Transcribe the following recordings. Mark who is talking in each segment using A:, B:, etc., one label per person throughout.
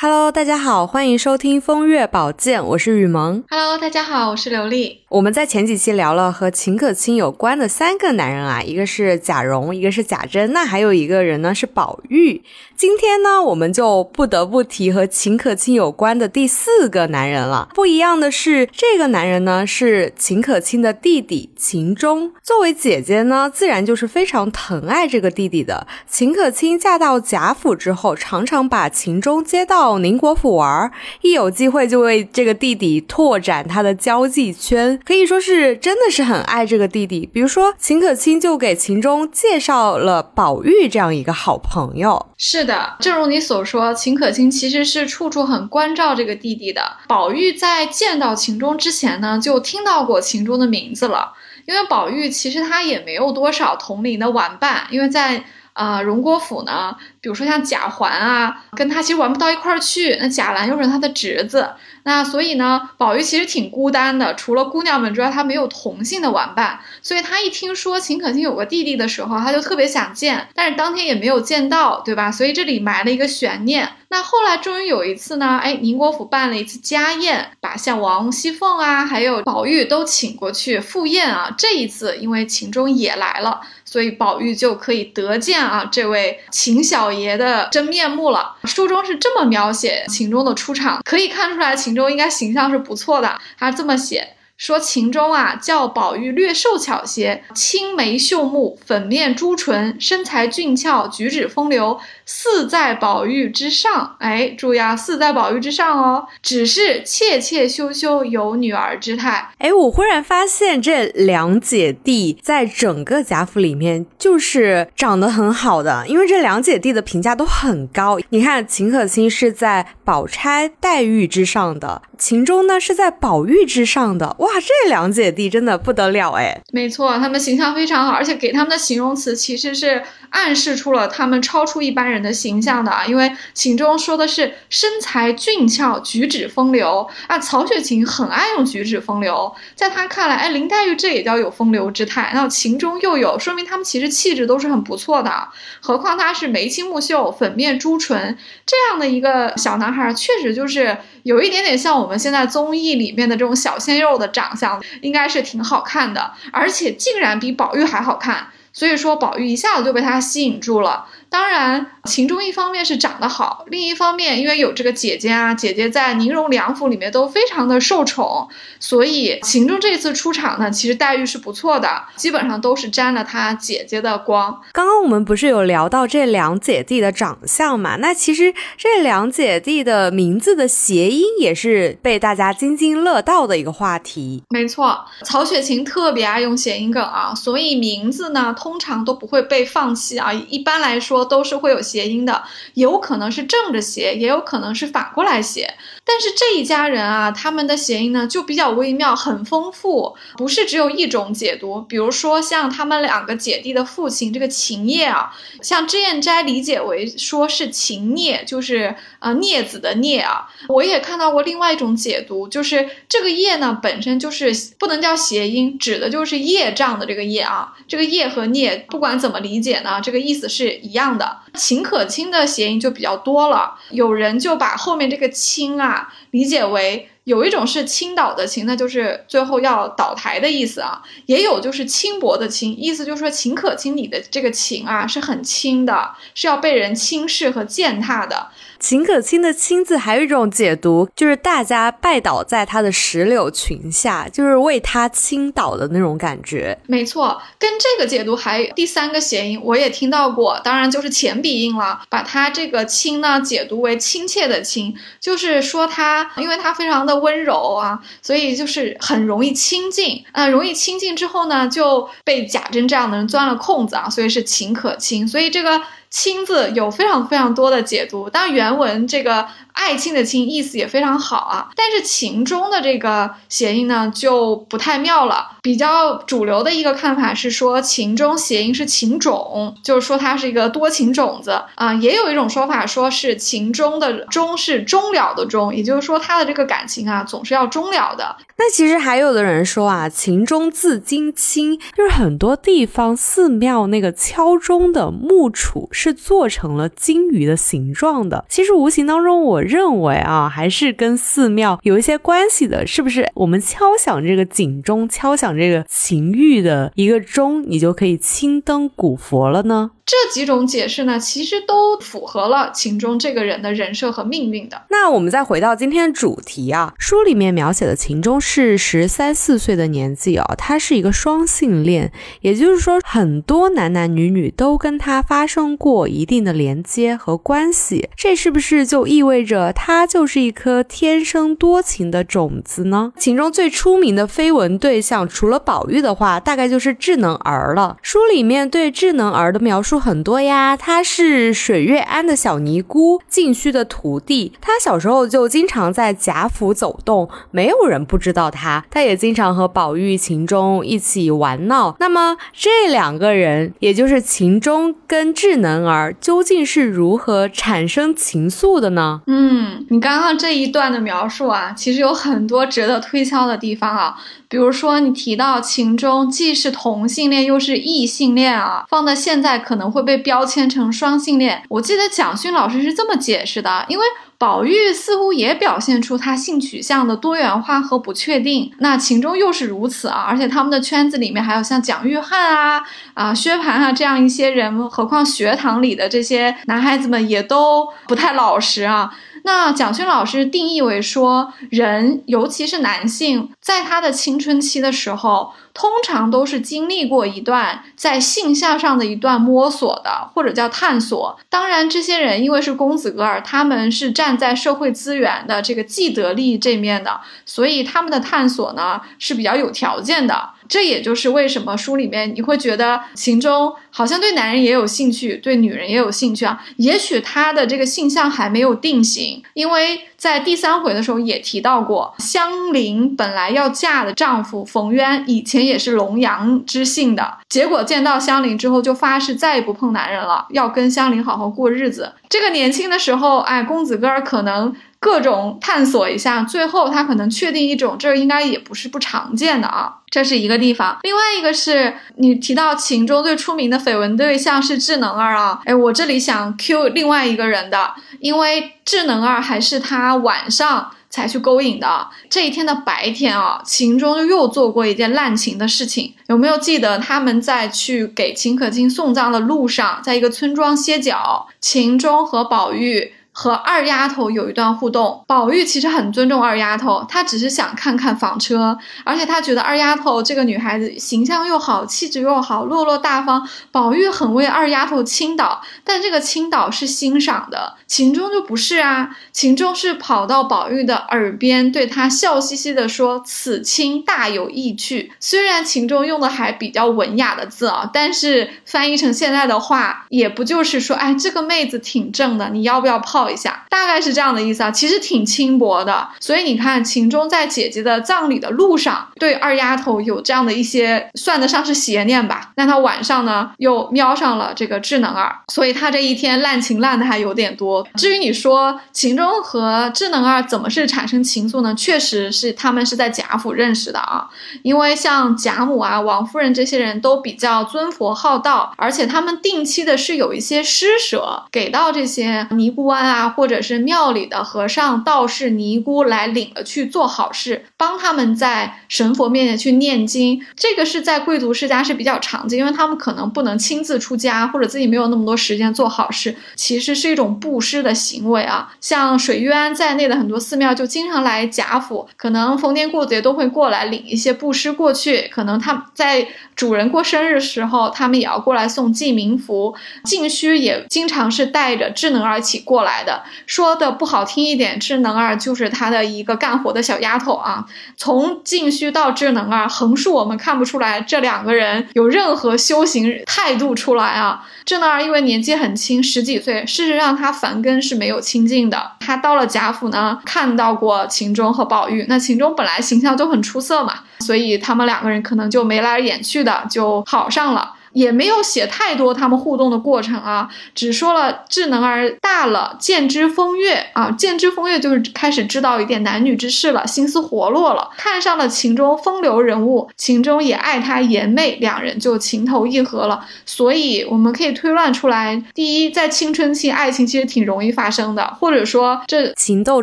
A: Hello，大家好，欢迎收听风月宝鉴，我是雨萌。
B: Hello，大家好，我是刘丽。
A: 我们在前几期聊了和秦可卿有关的三个男人啊，一个是贾蓉，一个是贾珍，那还有一个人呢是宝玉。今天呢，我们就不得不提和秦可卿有关的第四个男人了。不一样的是，这个男人呢是秦可卿的弟弟秦钟。作为姐姐呢，自然就是非常疼爱这个弟弟的。秦可卿嫁到贾府之后，常常把秦钟接到到宁国府玩，一有机会就为这个弟弟拓展他的交际圈，可以说是真的是很爱这个弟弟。比如说，秦可卿就给秦钟介绍了宝玉这样一个好朋友。
B: 是。的，正如你所说，秦可卿其实是处处很关照这个弟弟的。宝玉在见到秦钟之前呢，就听到过秦钟的名字了。因为宝玉其实他也没有多少同龄的玩伴，因为在啊荣国府呢，比如说像贾环啊，跟他其实玩不到一块儿去。那贾兰又是他的侄子。那所以呢，宝玉其实挺孤单的，除了姑娘们之外，他没有同性的玩伴。所以他一听说秦可卿有个弟弟的时候，他就特别想见，但是当天也没有见到，对吧？所以这里埋了一个悬念。那后来终于有一次呢，哎，宁国府办了一次家宴，把像王熙凤啊，还有宝玉都请过去赴宴啊。这一次因为秦钟也来了，所以宝玉就可以得见啊这位秦小爷的真面目了。书中是这么描写秦钟的出场，可以看出来秦。钟应该形象是不错的，他这么写。说秦钟啊，叫宝玉略瘦巧些，青眉秀目，粉面朱唇，身材俊俏，举止风流，似在宝玉之上。哎，注意啊，似在宝玉之上哦。只是怯怯羞羞，有女儿之态。
A: 哎，我忽然发现这两姐弟在整个贾府里面就是长得很好的，因为这两姐弟的评价都很高。你看，秦可卿是在宝钗、黛玉之上的，秦钟呢是在宝玉之上的。哇！哇，这两姐弟真的不得了哎！
B: 没错，他们形象非常好，而且给他们的形容词其实是暗示出了他们超出一般人的形象的啊。因为秦钟说的是身材俊俏，举止风流啊。曹雪芹很爱用举止风流，在他看来，哎，林黛玉这也叫有风流之态，那秦钟又有，说明他们其实气质都是很不错的。何况他是眉清目秀，粉面朱唇这样的一个小男孩，确实就是有一点点像我们现在综艺里面的这种小鲜肉的。长相应该是挺好看的，而且竟然比宝玉还好看，所以说宝玉一下子就被他吸引住了。当然，秦钟一方面是长得好，另一方面因为有这个姐姐啊，姐姐在宁荣两府里面都非常的受宠，所以秦钟这次出场呢，其实待遇是不错的，基本上都是沾了他姐姐的光。
A: 刚刚我们不是有聊到这两姐弟的长相嘛？那其实这两姐弟的名字的谐音也是被大家津津乐道的一个话题。
B: 没错，曹雪芹特别爱用谐音梗啊，所以名字呢通常都不会被放弃啊。一般来说。都是会有谐谐音的，有可能是正着写，也有可能是反过来写。但是这一家人啊，他们的谐音呢就比较微妙，很丰富，不是只有一种解读。比如说像他们两个姐弟的父亲这个秦业啊，像脂砚斋理解为说是秦孽，就是呃孽子的孽啊。我也看到过另外一种解读，就是这个业呢本身就是不能叫谐音，指的就是业障的这个业啊。这个业和孽不管怎么理解呢，这个意思是一样的。秦可卿的谐音就比较多了，有人就把后面这个卿啊。理解为有一种是倾倒的倾，那就是最后要倒台的意思啊；也有就是轻薄的轻，意思就是说秦可卿你的这个情啊是很轻的，是要被人轻视和践踏的。
A: 秦可卿的“卿”字还有一种解读，就是大家拜倒在他的石榴裙下，就是为他倾倒的那种感觉。
B: 没错，跟这个解读还第三个谐音，我也听到过，当然就是前鼻音了，把他这个“亲”呢解读为亲切的“亲”，就是说他，因为他非常的温柔啊，所以就是很容易亲近啊，容易亲近之后呢，就被贾珍这样的人钻了空子啊，所以是秦可卿，所以这个。亲字有非常非常多的解读，当然原文这个爱卿的卿意思也非常好啊，但是情中的这个谐音呢就不太妙了。比较主流的一个看法是说情中谐音是情种，就是说它是一个多情种子啊。也有一种说法说是情中的终是终了的终，也就是说他的这个感情啊总是要终了的。
A: 那其实还有的人说啊，情中自金青，就是很多地方寺庙那个敲钟的木杵。是做成了金鱼的形状的。其实无形当中，我认为啊，还是跟寺庙有一些关系的，是不是？我们敲响这个警钟，敲响这个情欲的一个钟，你就可以青灯古佛了呢？
B: 这几种解释呢，其实都符合了秦钟这个人的人设和命运的。
A: 那我们再回到今天的主题啊，书里面描写的秦钟是十三四岁的年纪啊，他是一个双性恋，也就是说，很多男男女女都跟他发生过一定的连接和关系。这是不是就意味着他就是一颗天生多情的种子呢？秦钟最出名的绯闻对象，除了宝玉的话，大概就是智能儿了。书里面对智能儿的描述。很多呀，他是水月庵的小尼姑，静虚的徒弟。他小时候就经常在贾府走动，没有人不知道他。他也经常和宝玉、秦钟一起玩闹。那么这两个人，也就是秦钟跟智能儿，究竟是如何产生情愫的呢？
B: 嗯，你刚刚这一段的描述啊，其实有很多值得推敲的地方啊。比如说，你提到秦钟既是同性恋又是异性恋啊，放在现在可能会被标签成双性恋。我记得蒋勋老师是这么解释的，因为宝玉似乎也表现出他性取向的多元化和不确定，那秦钟又是如此啊，而且他们的圈子里面还有像蒋玉菡啊、啊薛蟠啊这样一些人，何况学堂里的这些男孩子们也都不太老实啊。那蒋勋老师定义为说，人尤其是男性，在他的青春期的时候，通常都是经历过一段在性向上的一段摸索的，或者叫探索。当然，这些人因为是公子哥儿，他们是站在社会资源的这个既得利益这面的，所以他们的探索呢是比较有条件的。这也就是为什么书里面你会觉得秦钟好像对男人也有兴趣，对女人也有兴趣啊。也许他的这个性向还没有定型，因为在第三回的时候也提到过，香菱本来要嫁的丈夫冯渊以前也是龙阳之姓的，结果见到香菱之后就发誓再也不碰男人了，要跟香菱好好过日子。这个年轻的时候，哎，公子哥儿可能。各种探索一下，最后他可能确定一种，这应该也不是不常见的啊，这是一个地方。另外一个是你提到秦钟最出名的绯闻对象是智能儿啊，哎，我这里想 Q 另外一个人的，因为智能儿还是他晚上才去勾引的。这一天的白天啊，秦钟又做过一件滥情的事情，有没有记得他们在去给秦可卿送葬的路上，在一个村庄歇脚，秦钟和宝玉。和二丫头有一段互动，宝玉其实很尊重二丫头，他只是想看看房车，而且他觉得二丫头这个女孩子形象又好，气质又好，落落大方。宝玉很为二丫头倾倒，但这个倾倒是欣赏的。秦钟就不是啊，秦钟是跑到宝玉的耳边，对他笑嘻嘻的说：“此亲大有意趣。”虽然秦钟用的还比较文雅的字啊，但是翻译成现在的话，也不就是说，哎，这个妹子挺正的，你要不要泡？一下，大概是这样的意思啊，其实挺轻薄的。所以你看，秦钟在姐姐的葬礼的路上，对二丫头有这样的一些算得上是邪念吧。那他晚上呢，又瞄上了这个智能儿，所以他这一天滥情滥的还有点多。至于你说秦钟和智能儿怎么是产生情愫呢？确实是他们是在贾府认识的啊，因为像贾母啊、王夫人这些人都比较尊佛好道，而且他们定期的是有一些施舍给到这些尼姑庵啊。啊，或者是庙里的和尚、道士、尼姑来领了去做好事，帮他们在神佛面前去念经。这个是在贵族世家是比较常见，因为他们可能不能亲自出家，或者自己没有那么多时间做好事，其实是一种布施的行为啊。像水月庵在内的很多寺庙就经常来贾府，可能逢年过节都会过来领一些布施过去。可能他们在主人过生日的时候，他们也要过来送记名符。静虚也经常是带着智能儿一起过来的。说的不好听一点，智能儿就是他的一个干活的小丫头啊。从静虚到智能儿，横竖我们看不出来这两个人有任何修行态度出来啊。智能儿因为年纪很轻，十几岁，事实上他凡根是没有亲近的。他到了贾府呢，看到过秦钟和宝玉，那秦钟本来形象就很出色嘛，所以他们两个人可能就眉来眼去的就好上了。也没有写太多他们互动的过程啊，只说了智能儿大了，见之风月啊，见之风月就是开始知道一点男女之事了，心思活络了，看上了秦钟风流人物，秦钟也爱他颜媚，两人就情投意合了。所以我们可以推断出来，第一，在青春期，爱情其实挺容易发生的，或者说这
A: 情窦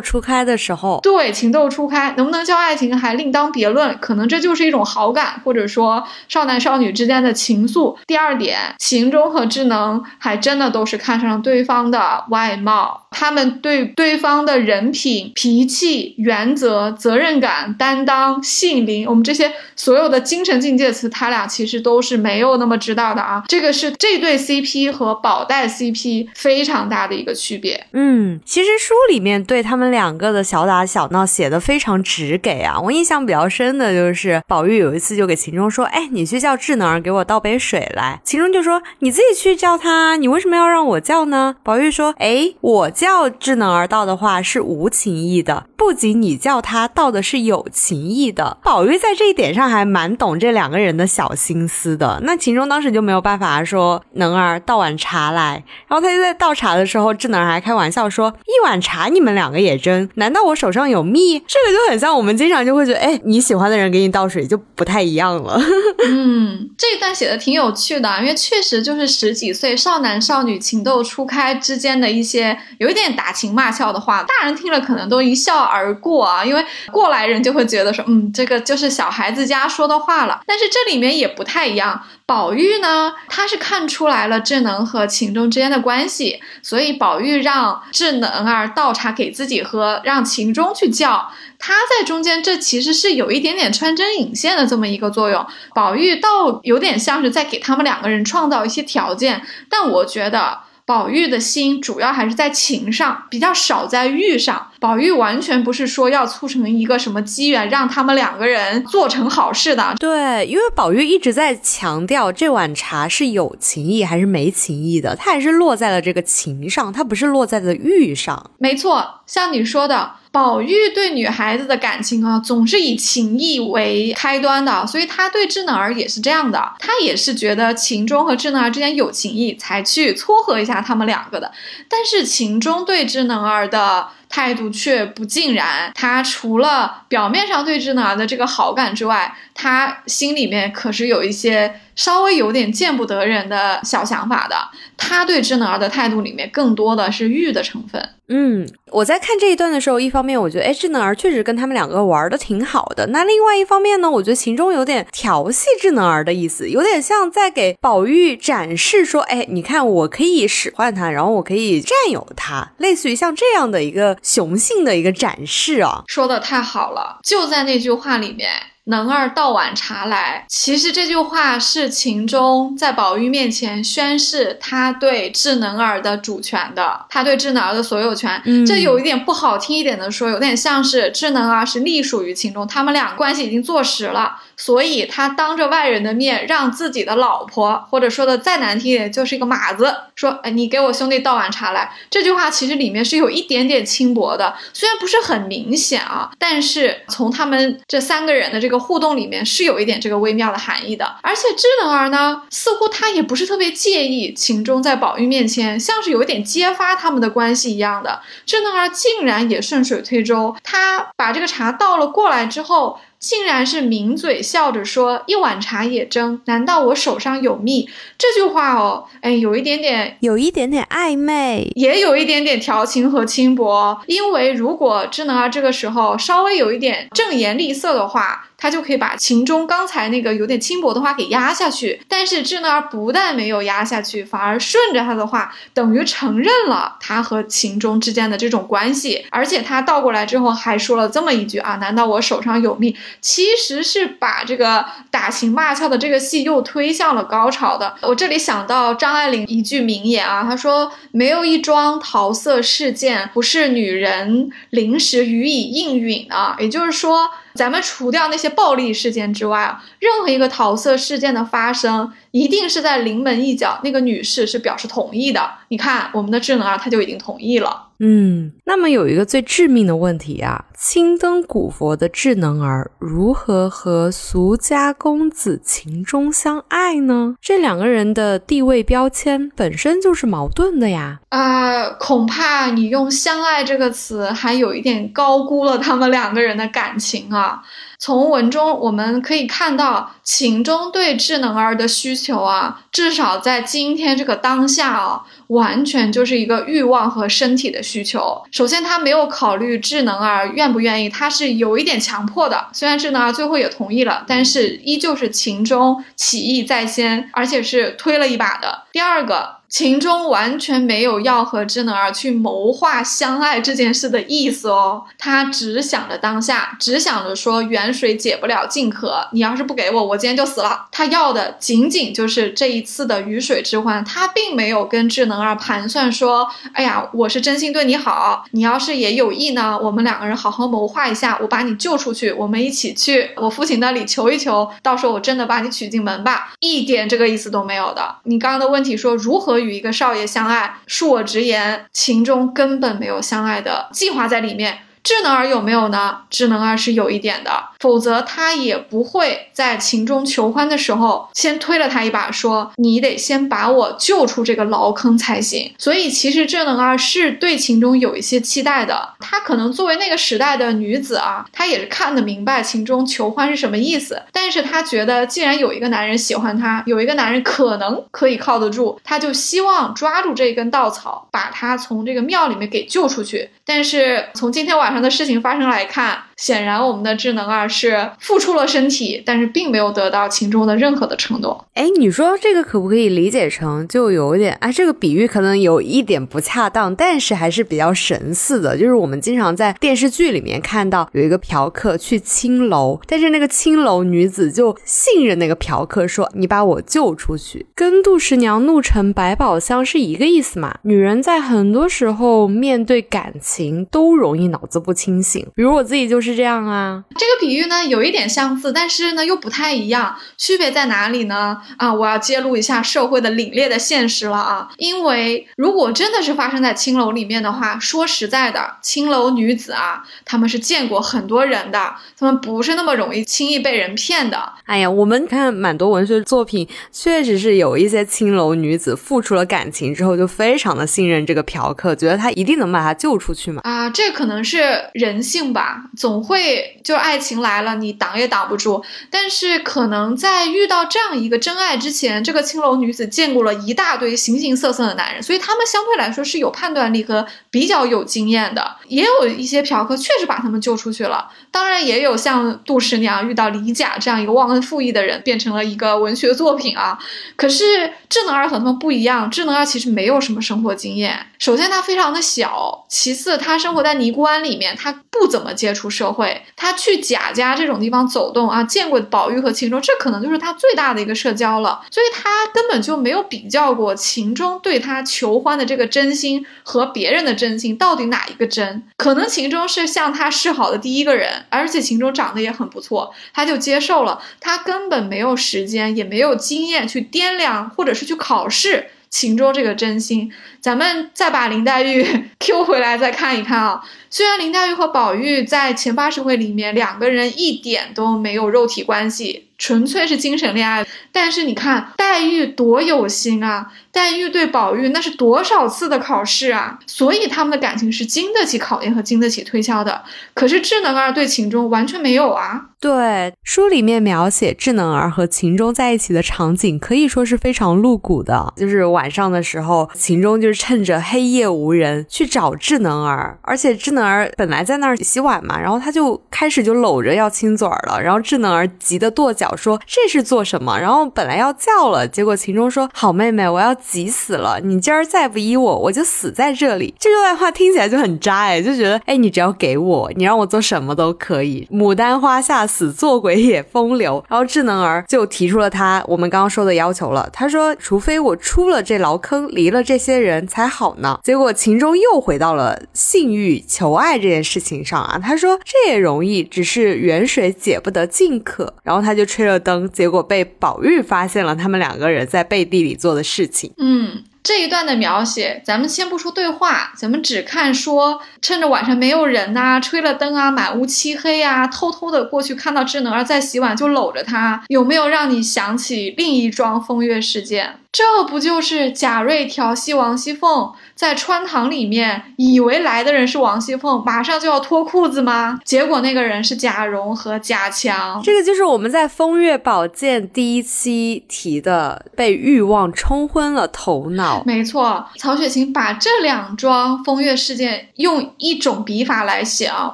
A: 初开的时候，
B: 对情窦初开，能不能叫爱情还另当别论，可能这就是一种好感，或者说少男少女之间的情愫。第二点，秦钟和智能还真的都是看上了对方的外貌，他们对对方的人品、脾气、原则、责任感、担当、性灵，我们这些所有的精神境界词，他俩其实都是没有那么知道的啊。这个是这对 CP 和宝黛 CP 非常大的一个区别。
A: 嗯，其实书里面对他们两个的小打小闹写的非常直给啊。我印象比较深的就是宝玉有一次就给秦钟说：“哎，你去叫智能给我倒杯水来。”秦钟就说：“你自己去叫他，你为什么要让我叫呢？”宝玉说：“哎，我叫智能儿倒的话是无情义的，不仅你叫他倒的是有情义的。”宝玉在这一点上还蛮懂这两个人的小心思的。那秦钟当时就没有办法说：“能儿倒碗茶来。”然后他就在倒茶的时候，智能儿还开玩笑说：“一碗茶你们两个也争，难道我手上有蜜？”这个就很像我们经常就会觉得，哎，你喜欢的人给你倒水就不太一样了。
B: 嗯，这一段写的挺有趣的，因为确实就是十几岁少男少女情窦初开之间的一些有一点打情骂俏的话，大人听了可能都一笑而过啊，因为过来人就会觉得说，嗯，这个就是小孩子家说的话了。但是这里面也不太一样，宝玉呢，他是看出来了智能和秦钟之间的关系，所以宝玉让智能儿倒茶给自己喝，让秦钟去叫。他在中间，这其实是有一点点穿针引线的这么一个作用。宝玉倒有点像是在给他们两个人创造一些条件，但我觉得宝玉的心主要还是在情上，比较少在欲上。宝玉完全不是说要促成一个什么机缘，让他们两个人做成好事的。
A: 对，因为宝玉一直在强调这碗茶是有情义还是没情义的，他还是落在了这个情上，他不是落在了欲上。
B: 没错，像你说的。宝玉对女孩子的感情啊，总是以情义为开端的，所以他对智能儿也是这样的，他也是觉得秦钟和智能儿之间有情义，才去撮合一下他们两个的。但是秦钟对智能儿的态度却不尽然，他除了表面上对智能儿的这个好感之外，他心里面可是有一些稍微有点见不得人的小想法的。他对智能儿的态度里面更多的是欲的成分。
A: 嗯，我在看这一段的时候，一方面我觉得，哎，智能儿确实跟他们两个玩的挺好的。那另外一方面呢，我觉得秦钟有点调戏智能儿的意思，有点像在给宝玉展示说，哎，你看我可以使唤他，然后我可以占有他，类似于像这样的一个雄性的一个展示啊。
B: 说的太好了，就在那句话里面。能儿倒碗茶来。其实这句话是秦钟在宝玉面前宣誓他对智能儿的主权的，他对智能儿的所有权。嗯这有一点不好听一点的说，有点像是智能儿是隶属于秦钟，他们俩关系已经坐实了。所以他当着外人的面让自己的老婆，或者说的再难听一点，就是一个马子，说：“哎，你给我兄弟倒碗茶来。”这句话其实里面是有一点点轻薄的，虽然不是很明显啊，但是从他们这三个人的这个互动里面是有一点这个微妙的含义的。而且智能儿呢，似乎他也不是特别介意秦钟在宝玉面前像是有一点揭发他们的关系一样的。智能儿竟然也顺水推舟，他把这个茶倒了过来之后。竟然是抿嘴笑着说：“一碗茶也争，难道我手上有蜜？”这句话哦，哎，有一点点，
A: 有一点点暧昧，
B: 也有一点点调情和轻薄。因为如果智能儿这个时候稍微有一点正颜厉色的话。他就可以把秦钟刚才那个有点轻薄的话给压下去，但是智能儿不但没有压下去，反而顺着他的话，等于承认了他和秦钟之间的这种关系，而且他倒过来之后还说了这么一句啊，难道我手上有蜜？其实是把这个打情骂俏的这个戏又推向了高潮的。我这里想到张爱玲一句名言啊，她说没有一桩桃色事件不是女人临时予以应允的，也就是说。咱们除掉那些暴力事件之外啊，任何一个桃色事件的发生，一定是在临门一脚，那个女士是表示同意的。你看，我们的智能啊，它就已经同意了。
A: 嗯，那么有一个最致命的问题啊，青灯古佛的智能儿如何和俗家公子秦钟相爱呢？这两个人的地位标签本身就是矛盾的呀。
B: 啊，恐怕你用“相爱”这个词还有一点高估了他们两个人的感情啊。从文中我们可以看到，秦钟对智能儿的需求啊，至少在今天这个当下啊，完全就是一个欲望和身体的需求。首先，他没有考虑智能儿愿不愿意，他是有一点强迫的。虽然智能儿最后也同意了，但是依旧是秦钟起义在先，而且是推了一把的。第二个。秦钟完全没有要和智能儿去谋划相爱这件事的意思哦，他只想着当下，只想着说远水解不了近渴，你要是不给我，我今天就死了。他要的仅仅就是这一次的鱼水之欢，他并没有跟智能儿盘算说，哎呀，我是真心对你好，你要是也有意呢，我们两个人好好谋划一下，我把你救出去，我们一起去我父亲那里求一求，到时候我真的把你娶进门吧，一点这个意思都没有的。你刚刚的问题说如何？与一个少爷相爱，恕我直言，情中根本没有相爱的计划在里面。智能儿有没有呢？智能儿是有一点的，否则他也不会在秦钟求欢的时候先推了他一把，说你得先把我救出这个牢坑才行。所以其实智能儿是对秦钟有一些期待的，她可能作为那个时代的女子啊，她也是看得明白秦钟求欢是什么意思。但是她觉得既然有一个男人喜欢她，有一个男人可能可以靠得住，她就希望抓住这根稻草，把他从这个庙里面给救出去。但是从今天晚上的事情发生来看。显然，我们的智能二是付出了身体，但是并没有得到秦钟的任何的承诺。
A: 哎，你说这个可不可以理解成就有点？哎，这个比喻可能有一点不恰当，但是还是比较神似的。就是我们经常在电视剧里面看到有一个嫖客去青楼，但是那个青楼女子就信任那个嫖客，说你把我救出去，跟杜十娘怒沉百宝箱是一个意思嘛？女人在很多时候面对感情都容易脑子不清醒，比如我自己就是。是这样啊，
B: 这个比喻呢有一点相似，但是呢又不太一样，区别在哪里呢？啊，我要揭露一下社会的凛冽的现实了啊！因为如果真的是发生在青楼里面的话，说实在的，青楼女子啊，她们是见过很多人的，她们不是那么容易轻易被人骗的。
A: 哎呀，我们看蛮多文学作品，确实是有一些青楼女子付出了感情之后，就非常的信任这个嫖客，觉得他一定能把他救出去嘛。
B: 啊，这可能是人性吧，总。总会就爱情来了，你挡也挡不住。但是可能在遇到这样一个真爱之前，这个青楼女子见过了一大堆形形色色的男人，所以他们相对来说是有判断力和比较有经验的。也有一些嫖客确实把他们救出去了，当然也有像杜十娘遇到李甲这样一个忘恩负义的人，变成了一个文学作品啊。可是智能儿和他们不一样，智能儿其实没有什么生活经验。首先他非常的小，其次他生活在尼姑庵里面，他不怎么接触社。会，他去贾家这种地方走动啊，见过宝玉和秦钟，这可能就是他最大的一个社交了。所以他根本就没有比较过秦钟对他求欢的这个真心和别人的真心到底哪一个真。可能秦钟是向他示好的第一个人，而且秦钟长得也很不错，他就接受了。他根本没有时间，也没有经验去掂量，或者是去考试。秦钟这个真心，咱们再把林黛玉 Q 回来再看一看啊。虽然林黛玉和宝玉在前八十回里面两个人一点都没有肉体关系，纯粹是精神恋爱，但是你看黛玉多有心啊。黛玉对宝玉那是多少次的考试啊！所以他们的感情是经得起考验和经得起推敲的。可是智能儿对秦钟完全没有啊！
A: 对，书里面描写智能儿和秦钟在一起的场景可以说是非常露骨的。就是晚上的时候，秦钟就是趁着黑夜无人去找智能儿，而且智能儿本来在那儿洗碗嘛，然后他就开始就搂着要亲嘴儿了，然后智能儿急得跺脚说这是做什么？然后本来要叫了，结果秦钟说好妹妹，我要。急死了！你今儿再不依我，我就死在这里。这段话听起来就很渣哎，就觉得哎，你只要给我，你让我做什么都可以。牡丹花下死，做鬼也风流。然后智能儿就提出了他我们刚刚说的要求了。他说，除非我出了这牢坑，离了这些人才好呢。结果秦钟又回到了性欲求 求爱这件事情上啊。他说这也容易，只是远水解不得近渴。然后他就吹了灯，结果被宝玉发现了他们两个人在背地里做的事情。
B: 嗯。这一段的描写，咱们先不说对话，咱们只看说，趁着晚上没有人呐，吹了灯啊，满屋漆黑呀，偷偷的过去看到智能儿在洗碗，就搂着她，有没有让你想起另一桩风月事件？这不就是贾瑞调戏王熙凤？在穿堂里面，以为来的人是王熙凤，马上就要脱裤子吗？结果那个人是贾蓉和贾强。
A: 这个就是我们在《风月宝鉴》第一期提的，被欲望冲昏了头脑。
B: 没错，曹雪芹把这两桩风月事件用一种笔法来写啊，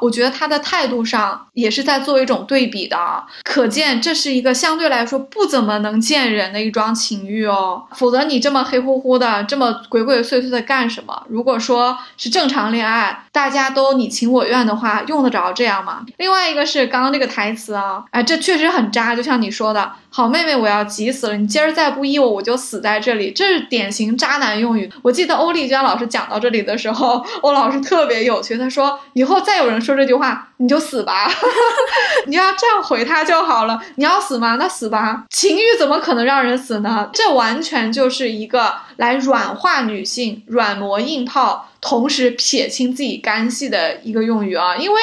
B: 我觉得他的态度上也是在做一种对比的，可见这是一个相对来说不怎么能见人的一桩情欲哦。否则你这么黑乎乎的，这么鬼鬼祟祟的干。什么？如果说是正常恋爱，大家都你情我愿的话，用得着这样吗？另外一个是刚刚那个台词啊，哎，这确实很渣，就像你说的，好妹妹，我要急死了，你今儿再不依我，我就死在这里，这是典型渣男用语。我记得欧丽娟老师讲到这里的时候，欧老师特别有趣，他说以后再有人说这句话，你就死吧，你要这样回他就好了。你要死吗？那死吧。情欲怎么可能让人死呢？这完全就是一个来软化女性软。磨硬泡，同时撇清自己干系的一个用语啊，因为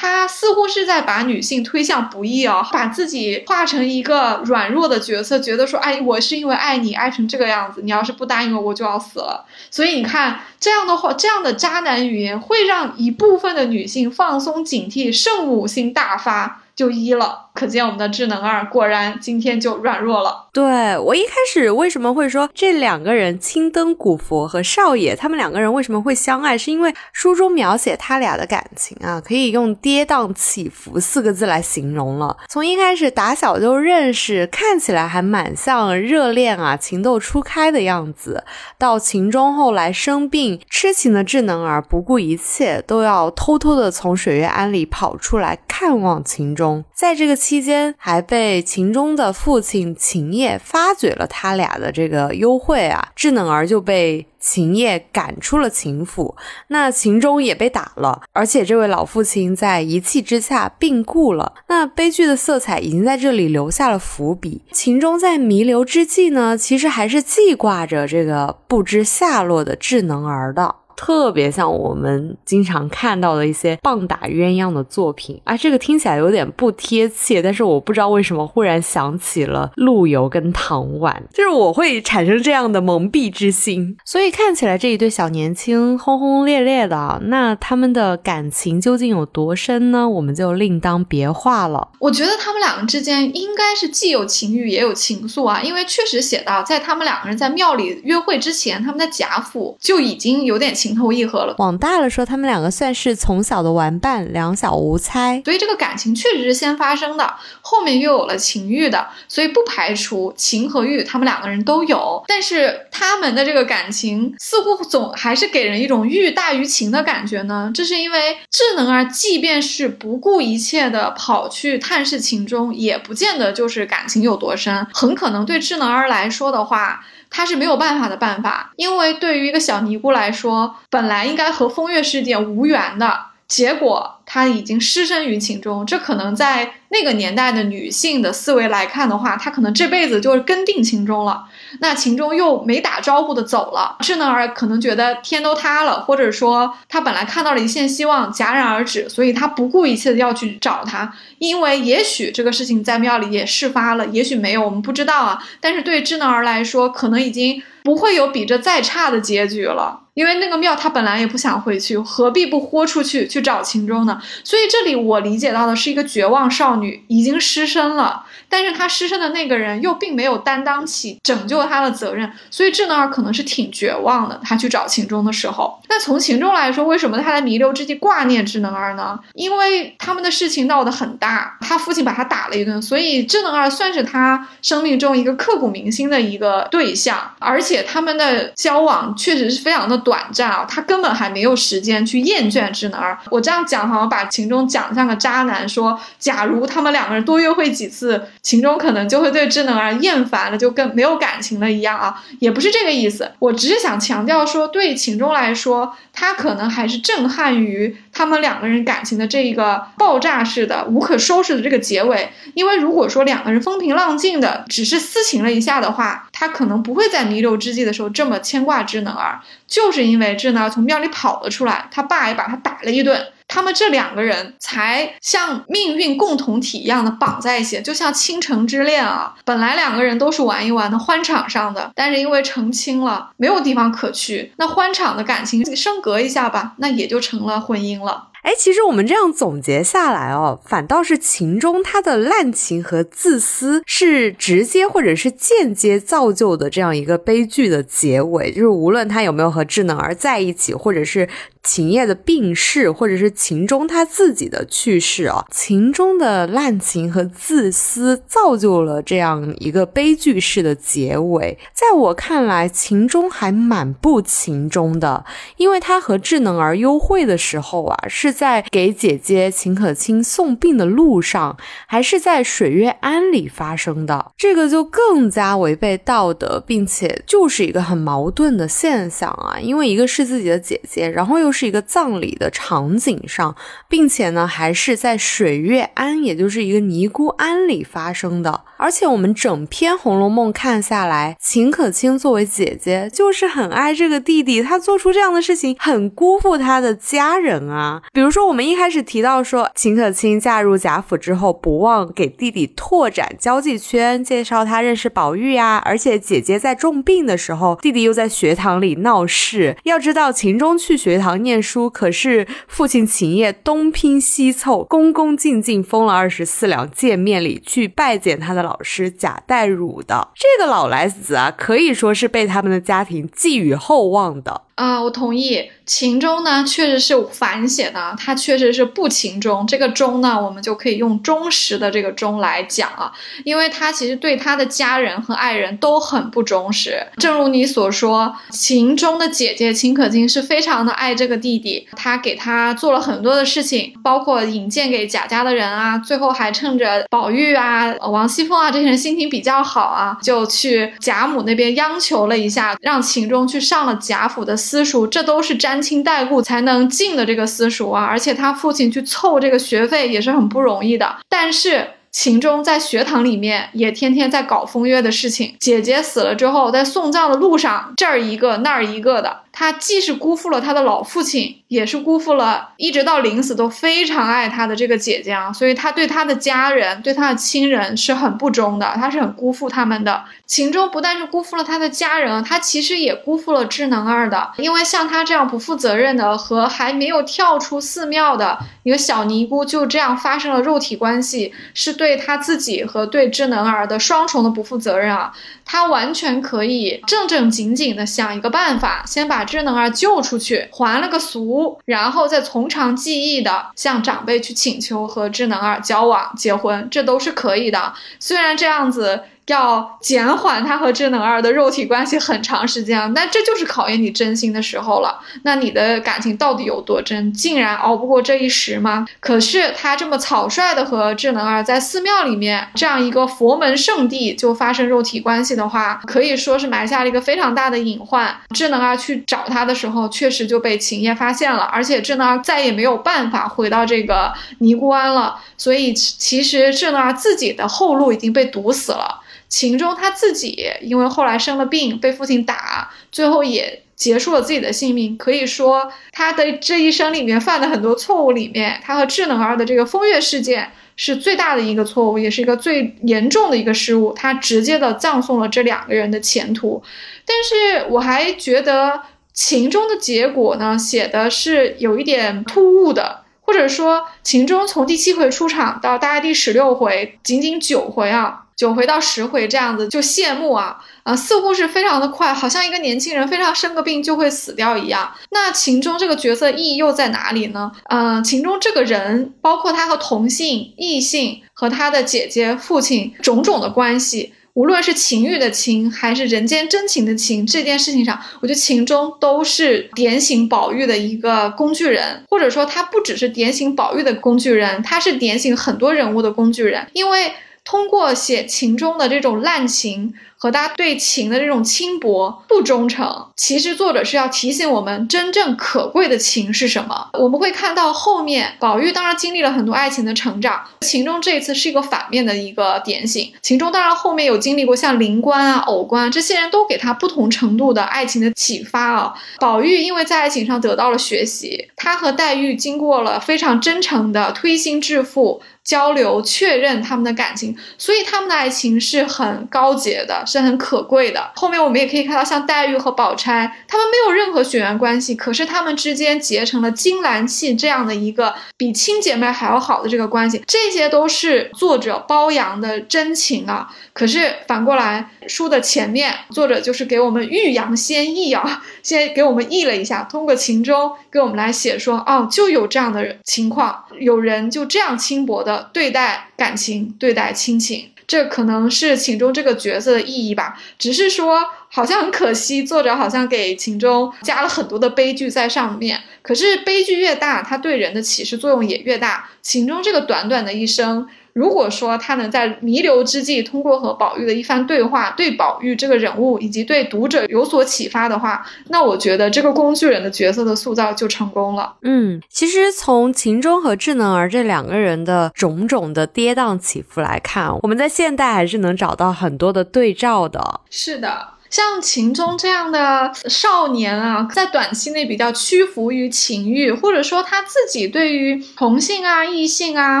B: 他似乎是在把女性推向不义哦，把自己化成一个软弱的角色，觉得说，哎，我是因为爱你爱成这个样子，你要是不答应我，我就要死了。所以你看，这样的话，这样的渣男语言会让一部分的女性放松警惕，圣母心大发，就一了。可见我们的智能二果然今天就软弱了。
A: 对我一开始为什么会说这两个人青灯古佛和少爷他们两个人为什么会相爱？是因为书中描写他俩的感情啊，可以用跌宕起伏四个字来形容了。从一开始打小就认识，看起来还蛮像热恋啊，情窦初开的样子，到秦钟后来生病，痴情的智能儿不顾一切都要偷偷的从水月庵里跑出来看望秦钟，在这个。期间还被秦钟的父亲秦业发觉了他俩的这个幽会啊，智能儿就被秦业赶出了秦府，那秦钟也被打了，而且这位老父亲在一气之下病故了。那悲剧的色彩已经在这里留下了伏笔。秦钟在弥留之际呢，其实还是记挂着这个不知下落的智能儿的。特别像我们经常看到的一些棒打鸳鸯的作品啊，这个听起来有点不贴切，但是我不知道为什么忽然想起了陆游跟唐婉，就是我会产生这样的蒙蔽之心。所以看起来这一对小年轻轰轰烈烈的，那他们的感情究竟有多深呢？我们就另当别话了。
B: 我觉得他们两个之间应该是既有情欲也有情愫啊，因为确实写到在他们两个人在庙里约会之前，他们的贾府就已经有点情。情投意合了，
A: 往大了说，他们两个算是从小的玩伴，两小无猜，
B: 所以这个感情确实是先发生的，后面又有了情欲的，所以不排除情和欲他们两个人都有，但是他们的这个感情似乎总还是给人一种欲大于情的感觉呢。这是因为智能儿即便是不顾一切的跑去探视情钟，也不见得就是感情有多深，很可能对智能儿来说的话。他是没有办法的办法，因为对于一个小尼姑来说，本来应该和风月世界无缘的结果。她已经失身于情中，这可能在那个年代的女性的思维来看的话，她可能这辈子就是跟定情中了。那秦钟又没打招呼的走了，智能儿可能觉得天都塌了，或者说他本来看到了一线希望戛然而止，所以他不顾一切的要去找他，因为也许这个事情在庙里也事发了，也许没有，我们不知道啊。但是对智能儿来说，可能已经不会有比这再差的结局了，因为那个庙他本来也不想回去，何必不豁出去去找秦钟呢？所以这里我理解到的是一个绝望少女已经失身了，但是她失身的那个人又并没有担当起拯救她的责任，所以智能儿可能是挺绝望的。她去找秦钟的时候，那从秦钟来说，为什么他在弥留之际挂念智能儿呢？因为他们的事情闹得很大，他父亲把他打了一顿，所以智能儿算是他生命中一个刻骨铭心的一个对象，而且他们的交往确实是非常的短。短暂啊，他根本还没有时间去厌倦智能儿。我这样讲好像把秦钟讲像个渣男，说假如他们两个人多约会几次，秦钟可能就会对智能儿厌烦了，就更没有感情了一样啊，也不是这个意思。我只是想强调说，对秦钟来说，他可能还是震撼于他们两个人感情的这一个爆炸式的、无可收拾的这个结尾。因为如果说两个人风平浪静的，只是私情了一下的话，他可能不会在弥留之际的时候这么牵挂智能儿，就是因为智娜从庙里跑了出来，他爸也把他打了一顿，他们这两个人才像命运共同体一样的绑在一起，就像倾城之恋啊！本来两个人都是玩一玩的欢场上的，但是因为成亲了，没有地方可去，那欢场的感情升格一下吧，那也就成了婚姻了。
A: 哎，其实我们这样总结下来哦，反倒是秦钟他的滥情和自私是直接或者是间接造就的这样一个悲剧的结尾。就是无论他有没有和智能儿在一起，或者是秦叶的病逝，或者是秦钟他自己的去世啊，秦钟的滥情和自私造就了这样一个悲剧式的结尾。在我看来，秦钟还蛮不情钟的，因为他和智能儿幽会的时候啊是。在给姐姐秦可卿送病的路上，还是在水月庵里发生的，这个就更加违背道德，并且就是一个很矛盾的现象啊！因为一个是自己的姐姐，然后又是一个葬礼的场景上，并且呢，还是在水月庵，也就是一个尼姑庵里发生的。而且我们整篇《红楼梦》看下来，秦可卿作为姐姐，就是很爱这个弟弟，她做出这样的事情，很辜负她的家人啊。比如说，我们一开始提到说，秦可卿嫁入贾府之后，不忘给弟弟拓展交际圈，介绍他认识宝玉呀。而且姐姐在重病的时候，弟弟又在学堂里闹事。要知道，秦钟去学堂念书，可是父亲秦业东拼西凑，恭恭敬敬封了二十四两见面礼，去拜见他的老师贾代儒的。这个老来子啊，可以说是被他们的家庭寄予厚望的。
B: 啊，我同意。秦钟呢，确实是反写的，它确实是不情中。这个忠呢，我们就可以用忠实的这个忠来讲啊，因为他其实对他的家人和爱人都很不忠实。正如你所说，秦钟的姐姐秦可卿是非常的爱这个弟弟，他给他做了很多的事情，包括引荐给贾家的人啊，最后还趁着宝玉啊、王熙凤啊这些人心情比较好啊，就去贾母那边央求了一下，让秦钟去上了贾府的。私塾，这都是沾亲带故才能进的这个私塾啊，而且他父亲去凑这个学费也是很不容易的。但是秦钟在学堂里面也天天在搞风月的事情，姐姐死了之后，在送葬的路上这儿一个那儿一个的。他既是辜负了他的老父亲，也是辜负了一直到临死都非常爱他的这个姐姐啊，所以他对他的家人、对他的亲人是很不忠的，他是很辜负他们的。秦钟不但是辜负了他的家人，他其实也辜负了智能儿的，因为像他这样不负责任的和还没有跳出寺庙的一个小尼姑就这样发生了肉体关系，是对他自己和对智能儿的双重的不负责任啊。他完全可以正正经经的想一个办法，先把智能儿救出去，还了个俗，然后再从长计议的向长辈去请求和智能儿交往、结婚，这都是可以的。虽然这样子。要减缓他和智能二的肉体关系很长时间，那这就是考验你真心的时候了。那你的感情到底有多真？竟然熬不过这一时吗？可是他这么草率的和智能二在寺庙里面这样一个佛门圣地就发生肉体关系的话，可以说是埋下了一个非常大的隐患。智能二去找他的时候，确实就被秦叶发现了，而且智能二再也没有办法回到这个尼姑庵了。所以其实智能二自己的后路已经被堵死了。秦钟他自己因为后来生了病，被父亲打，最后也结束了自己的性命。可以说，他的这一生里面犯的很多错误里面，他和智能儿的这个风月事件是最大的一个错误，也是一个最严重的一个失误。他直接的葬送了这两个人的前途。但是我还觉得秦钟的结果呢，写的是有一点突兀的，或者说秦钟从第七回出场到大概第十六回，仅仅九回啊。九回到十回这样子就谢幕啊啊，似乎是非常的快，好像一个年轻人非常生个病就会死掉一样。那秦钟这个角色意义又在哪里呢？嗯，秦钟这个人，包括他和同性、异性和他的姐姐、父亲种种的关系。无论是情欲的情，还是人间真情的情，这件事情上，我觉得秦钟都是点醒宝玉的一个工具人，或者说他不只是点醒宝玉的工具人，他是点醒很多人物的工具人，因为通过写秦钟的这种滥情。和他对情的这种轻薄不忠诚，其实作者是要提醒我们，真正可贵的情是什么。我们会看到后面，宝玉当然经历了很多爱情的成长，秦钟这一次是一个反面的一个点醒。秦钟当然后面有经历过像灵官啊、偶官这些人都给他不同程度的爱情的启发啊。宝玉因为在爱情上得到了学习，他和黛玉经过了非常真诚的推心置腹。交流确认他们的感情，所以他们的爱情是很高洁的，是很可贵的。后面我们也可以看到，像黛玉和宝钗，他们没有任何血缘关系，可是他们之间结成了金兰契这样的一个比亲姐妹还要好的这个关系，这些都是作者包养的真情啊。可是反过来，书的前面作者就是给我们欲扬先抑啊，先给我们抑了一下，通过情钟给我们来写说，哦，就有这样的情况，有人就这样轻薄的对待感情，对待亲情，这可能是秦钟这个角色的意义吧。只是说，好像很可惜，作者好像给秦钟加了很多的悲剧在上面。可是悲剧越大，他对人的启示作用也越大。秦钟这个短短的一生。如果说他能在弥留之际，通过和宝玉的一番对话，对宝玉这个人物以及对读者有所启发的话，那我觉得这个工具人的角色的塑造就成功了。
A: 嗯，其实从秦钟和智能儿这两个人的种种的跌宕起伏来看，我们在现代还是能找到很多的对照的。
B: 是的。像秦钟这样的少年啊，在短期内比较屈服于情欲，或者说他自己对于同性啊、异性啊，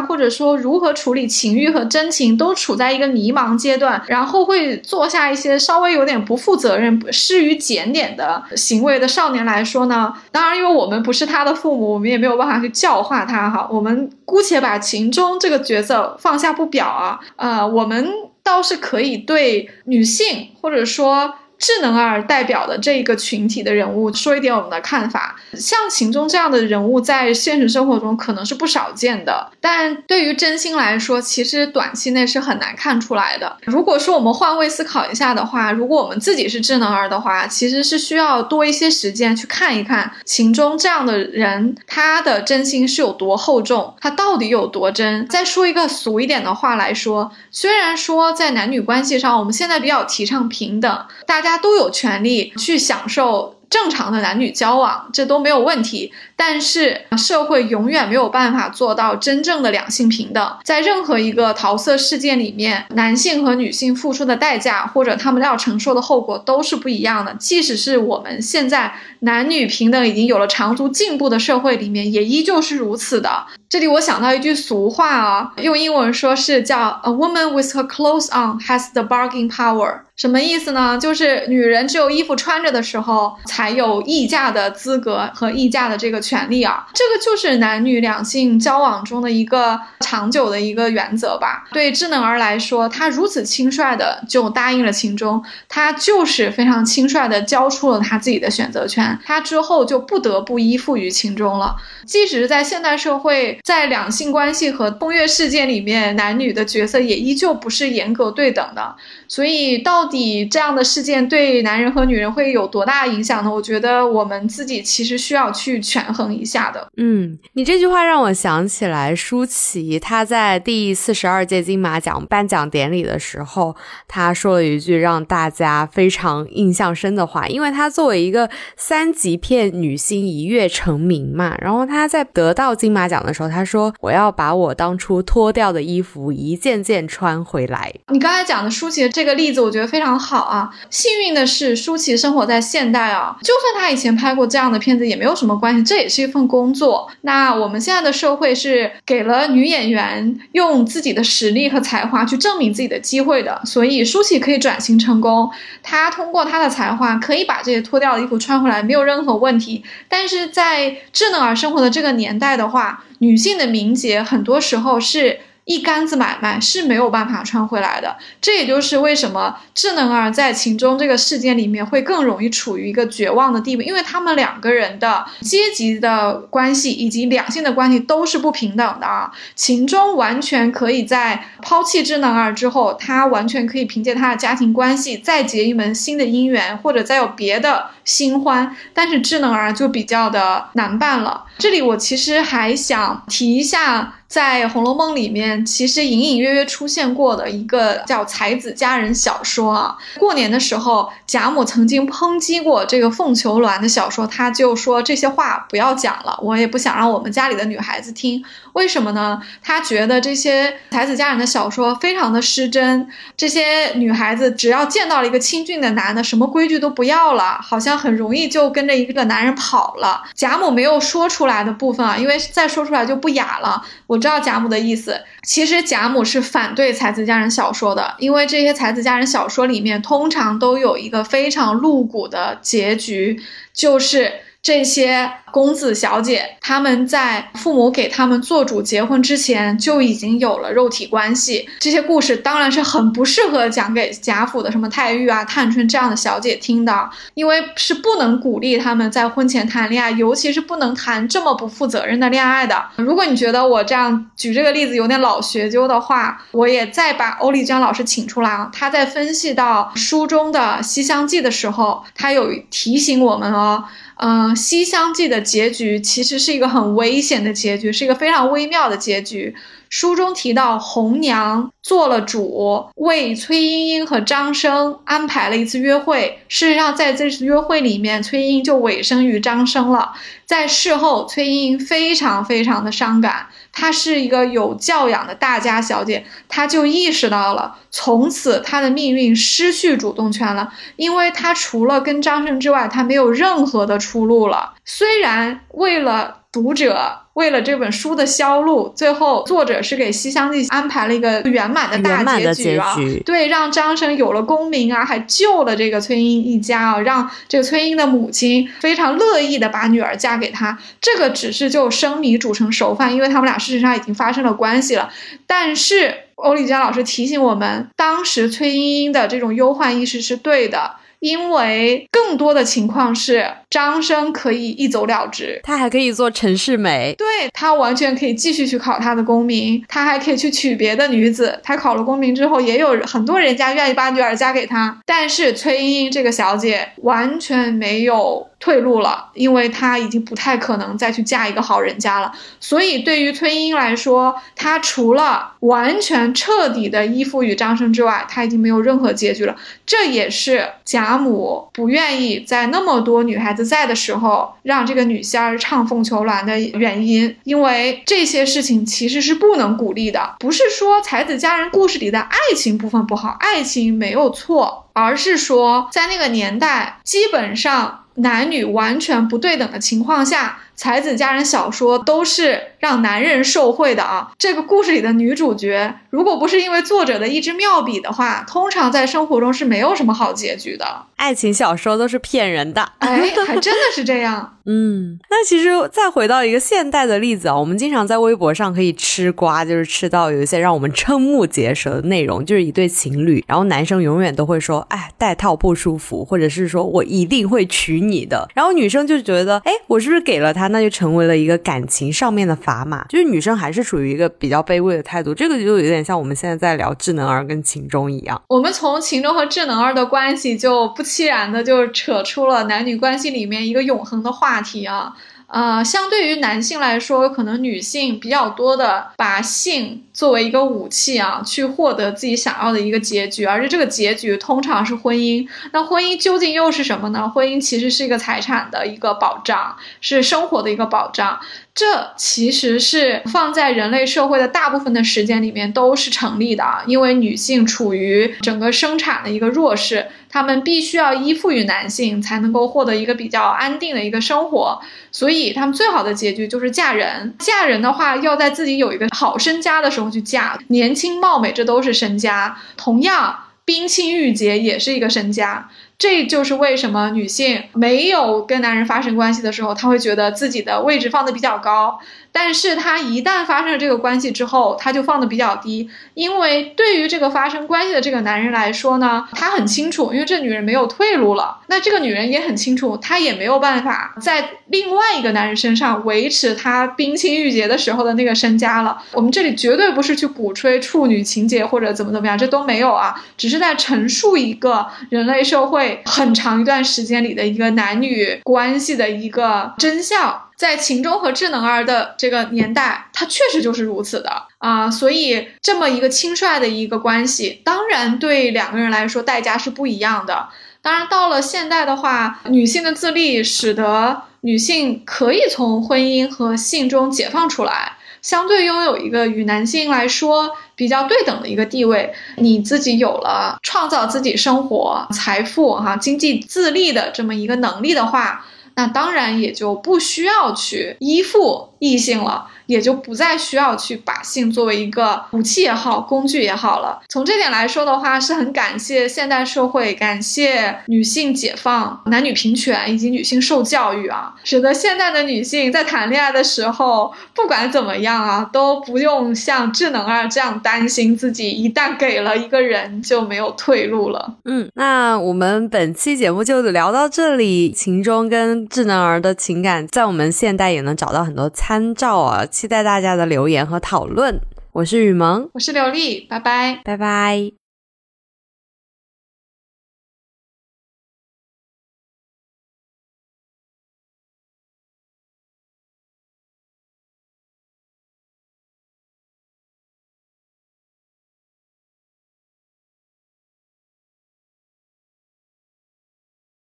B: 或者说如何处理情欲和真情，都处在一个迷茫阶段，然后会做下一些稍微有点不负责任、失于检点的行为的少年来说呢，当然，因为我们不是他的父母，我们也没有办法去教化他哈。我们姑且把秦钟这个角色放下不表啊，呃，我们倒是可以对女性或者说。智能儿代表的这一个群体的人物，说一点我们的看法。像秦钟这样的人物，在现实生活中可能是不少见的，但对于真心来说，其实短期内是很难看出来的。如果说我们换位思考一下的话，如果我们自己是智能儿的话，其实是需要多一些时间去看一看秦钟这样的人，他的真心是有多厚重，他到底有多真。再说一个俗一点的话来说，虽然说在男女关系上，我们现在比较提倡平等，大家。大家都有权利去享受正常的男女交往，这都没有问题。但是社会永远没有办法做到真正的两性平等，在任何一个桃色事件里面，男性和女性付出的代价或者他们要承受的后果都是不一样的。即使是我们现在男女平等已经有了长足进步的社会里面，也依旧是如此的。这里我想到一句俗话啊，用英文说是叫 “A woman with her clothes on has the bargaining power”，什么意思呢？就是女人只有衣服穿着的时候，才有议价的资格和议价的这个。权利啊，这个就是男女两性交往中的一个长久的一个原则吧。对智能儿来说，他如此轻率的就答应了秦钟，他就是非常轻率的交出了他自己的选择权，他之后就不得不依附于秦钟了。即使是在现代社会，在两性关系和风月事件里面，男女的角色也依旧不是严格对等的。所以，到底这样的事件对男人和女人会有多大影响呢？我觉得我们自己其实需要去权衡一下的。
A: 嗯，你这句话让我想起来舒淇，她在第四十二届金马奖颁奖典礼的时候，她说了一句让大家非常印象深的话。因为她作为一个三三级片女星一跃成名嘛，然后她在得到金马奖的时候，她说：“我要把我当初脱掉的衣服一件件穿回来。”
B: 你刚才讲的舒淇。这个例子我觉得非常好啊！幸运的是，舒淇生活在现代啊，就算她以前拍过这样的片子也没有什么关系，这也是一份工作。那我们现在的社会是给了女演员用自己的实力和才华去证明自己的机会的，所以舒淇可以转型成功，她通过她的才华可以把这些脱掉的衣服穿回来，没有任何问题。但是在智能而生活的这个年代的话，女性的名节很多时候是。一竿子买卖是没有办法穿回来的。这也就是为什么智能儿在秦钟这个事件里面会更容易处于一个绝望的地位，因为他们两个人的阶级的关系以及两性的关系都是不平等的啊。秦钟完全可以在抛弃智能儿之后，他完全可以凭借他的家庭关系再结一门新的姻缘，或者再有别的新欢，但是智能儿就比较的难办了。这里我其实还想提一下。在《红楼梦》里面，其实隐隐约约出现过的一个叫才子佳人小说啊。过年的时候，贾母曾经抨击过这个凤求鸾的小说，他就说这些话不要讲了，我也不想让我们家里的女孩子听。为什么呢？他觉得这些才子佳人的小说非常的失真，这些女孩子只要见到了一个清俊的男的，什么规矩都不要了，好像很容易就跟着一个男人跑了。贾母没有说出来的部分啊，因为再说出来就不雅了。我。知道贾母的意思，其实贾母是反对才子佳人小说的，因为这些才子佳人小说里面通常都有一个非常露骨的结局，就是这些。公子小姐他们在父母给他们做主结婚之前就已经有了肉体关系，这些故事当然是很不适合讲给贾府的什么太玉啊、探春这样的小姐听的，因为是不能鼓励他们在婚前谈恋爱，尤其是不能谈这么不负责任的恋爱的。如果你觉得我这样举这个例子有点老学究的话，我也再把欧丽娟老师请出来啊，她在分析到书中的《西厢记》的时候，她有提醒我们哦。嗯，《西厢记》的结局其实是一个很危险的结局，是一个非常微妙的结局。书中提到，红娘做了主，为崔莺莺和张生安排了一次约会。事实上，在这次约会里面，崔莺莺就委身于张生了。在事后，崔莺莺非常非常的伤感。她是一个有教养的大家小姐，她就意识到了，从此她的命运失去主动权了，因为她除了跟张胜之外，她没有任何的出路了。虽然为了读者。为了这本书的销路，最后作者是给《西厢记》安排了一个圆满的大结局啊！对，让张生有了功名啊，还救了这个崔莺一家啊，让这个崔莺的母亲非常乐意的把女儿嫁给他。这个只是就生米煮成熟饭，因为他们俩事实上已经发生了关系了。但是欧丽娟老师提醒我们，当时崔莺莺的这种忧患意识是对的。因为更多的情况是张生可以一走了之，
A: 他还可以做陈世美，
B: 对他完全可以继续去考他的功名，他还可以去娶别的女子。他考了功名之后，也有很多人家愿意把女儿嫁给他。但是崔莺莺这个小姐完全没有。退路了，因为她已经不太可能再去嫁一个好人家了。所以对于崔莺莺来说，她除了完全彻底的依附于张生之外，她已经没有任何结局了。这也是贾母不愿意在那么多女孩子在的时候让这个女仙儿唱凤求鸾的原因，因为这些事情其实是不能鼓励的。不是说才子佳人故事里的爱情部分不好，爱情没有错，而是说在那个年代，基本上。男女完全不对等的情况下。才子佳人小说都是让男人受贿的啊！这个故事里的女主角，如果不是因为作者的一支妙笔的话，通常在生活中是没有什么好结局的。
A: 爱情小说都是骗人的，
B: 哎，还真的是这样。
A: 嗯，那其实再回到一个现代的例子啊，我们经常在微博上可以吃瓜，就是吃到有一些让我们瞠目结舌的内容，就是一对情侣，然后男生永远都会说，哎，戴套不舒服，或者是说我一定会娶你的，然后女生就觉得，哎，我是不是给了他？那就成为了一个感情上面的砝码，就是女生还是处于一个比较卑微的态度，这个就有点像我们现在在聊智能儿跟情钟一样。
B: 我们从情钟和智能儿的关系，就不期然的就扯出了男女关系里面一个永恒的话题啊。呃，相对于男性来说，可能女性比较多的把性作为一个武器啊，去获得自己想要的一个结局，而且这个结局通常是婚姻。那婚姻究竟又是什么呢？婚姻其实是一个财产的一个保障，是生活的一个保障。这其实是放在人类社会的大部分的时间里面都是成立的啊，因为女性处于整个生产的一个弱势，她们必须要依附于男性才能够获得一个比较安定的一个生活，所以她们最好的结局就是嫁人。嫁人的话，要在自己有一个好身家的时候去嫁，年轻貌美这都是身家，同样冰清玉洁也是一个身家。这就是为什么女性没有跟男人发生关系的时候，她会觉得自己的位置放的比较高。但是他一旦发生了这个关系之后，他就放的比较低，因为对于这个发生关系的这个男人来说呢，他很清楚，因为这女人没有退路了。那这个女人也很清楚，她也没有办法在另外一个男人身上维持她冰清玉洁的时候的那个身家了。我们这里绝对不是去鼓吹处女情节或者怎么怎么样，这都没有啊，只是在陈述一个人类社会很长一段时间里的一个男女关系的一个真相。在秦钟和智能儿的这个年代，它确实就是如此的啊，所以这么一个轻率的一个关系，当然对两个人来说代价是不一样的。当然，到了现代的话，女性的自立使得女性可以从婚姻和性中解放出来，相对拥有一个与男性来说比较对等的一个地位。你自己有了创造自己生活财富、哈经济自立的这么一个能力的话。那当然也就不需要去依附异性了。也就不再需要去把性作为一个武器也好，工具也好了。从这点来说的话，是很感谢现代社会，感谢女性解放、男女平权以及女性受教育啊，使得现代的女性在谈恋爱的时候，不管怎么样啊，都不用像智能儿这样担心自己一旦给了一个人就没有退路了。
A: 嗯，那我们本期节目就聊到这里。秦钟跟智能儿的情感，在我们现代也能找到很多参照啊。期待大家的留言和讨论。我是雨萌，
B: 我是刘丽，拜拜，
A: 拜拜。